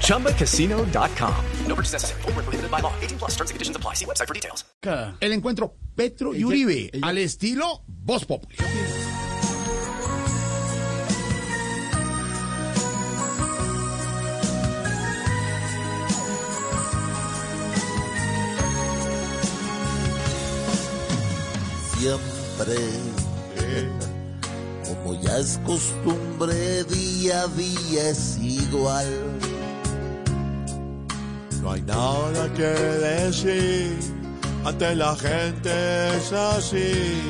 ChumbaCasino.com. No purchase necessary. Full prohibited by law. 18 plus terms and conditions apply. See website for details. El encuentro Petro y Uribe al estilo Voz Populi. siempre. Como ya es costumbre, día a día es igual. No hay nada que decir, ante la gente es así.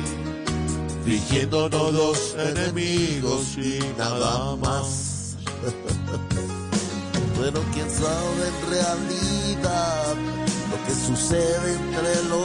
Fingiendo todos enemigos y nada más. Pero quién sabe en realidad lo que sucede entre los.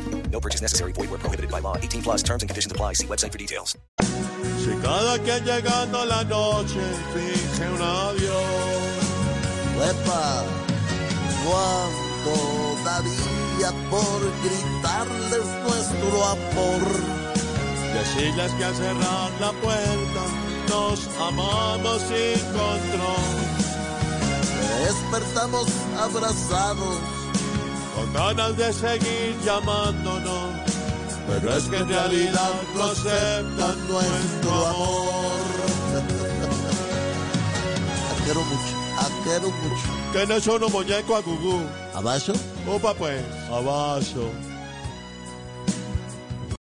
No purchase necessary. Void where prohibited by law. 18 plus terms and conditions apply. See website for details. Si cada que llegando la noche finge un adiós. Huepa, ¿cuánto daría por gritarles nuestro amor? Decirles que al cerrar la puerta nos amamos sin control. Despertamos abrazados con ganas de seguir llamándonos, pero es que en realidad no aceptan nuestro amor. Quiero mucho, quiero mucho. Que no son un muñeco a gugú. ¿Abajo? Opa pues, abajo.